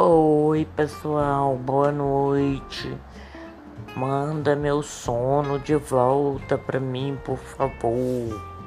Oi, pessoal, boa noite. Manda meu sono de volta pra mim, por favor.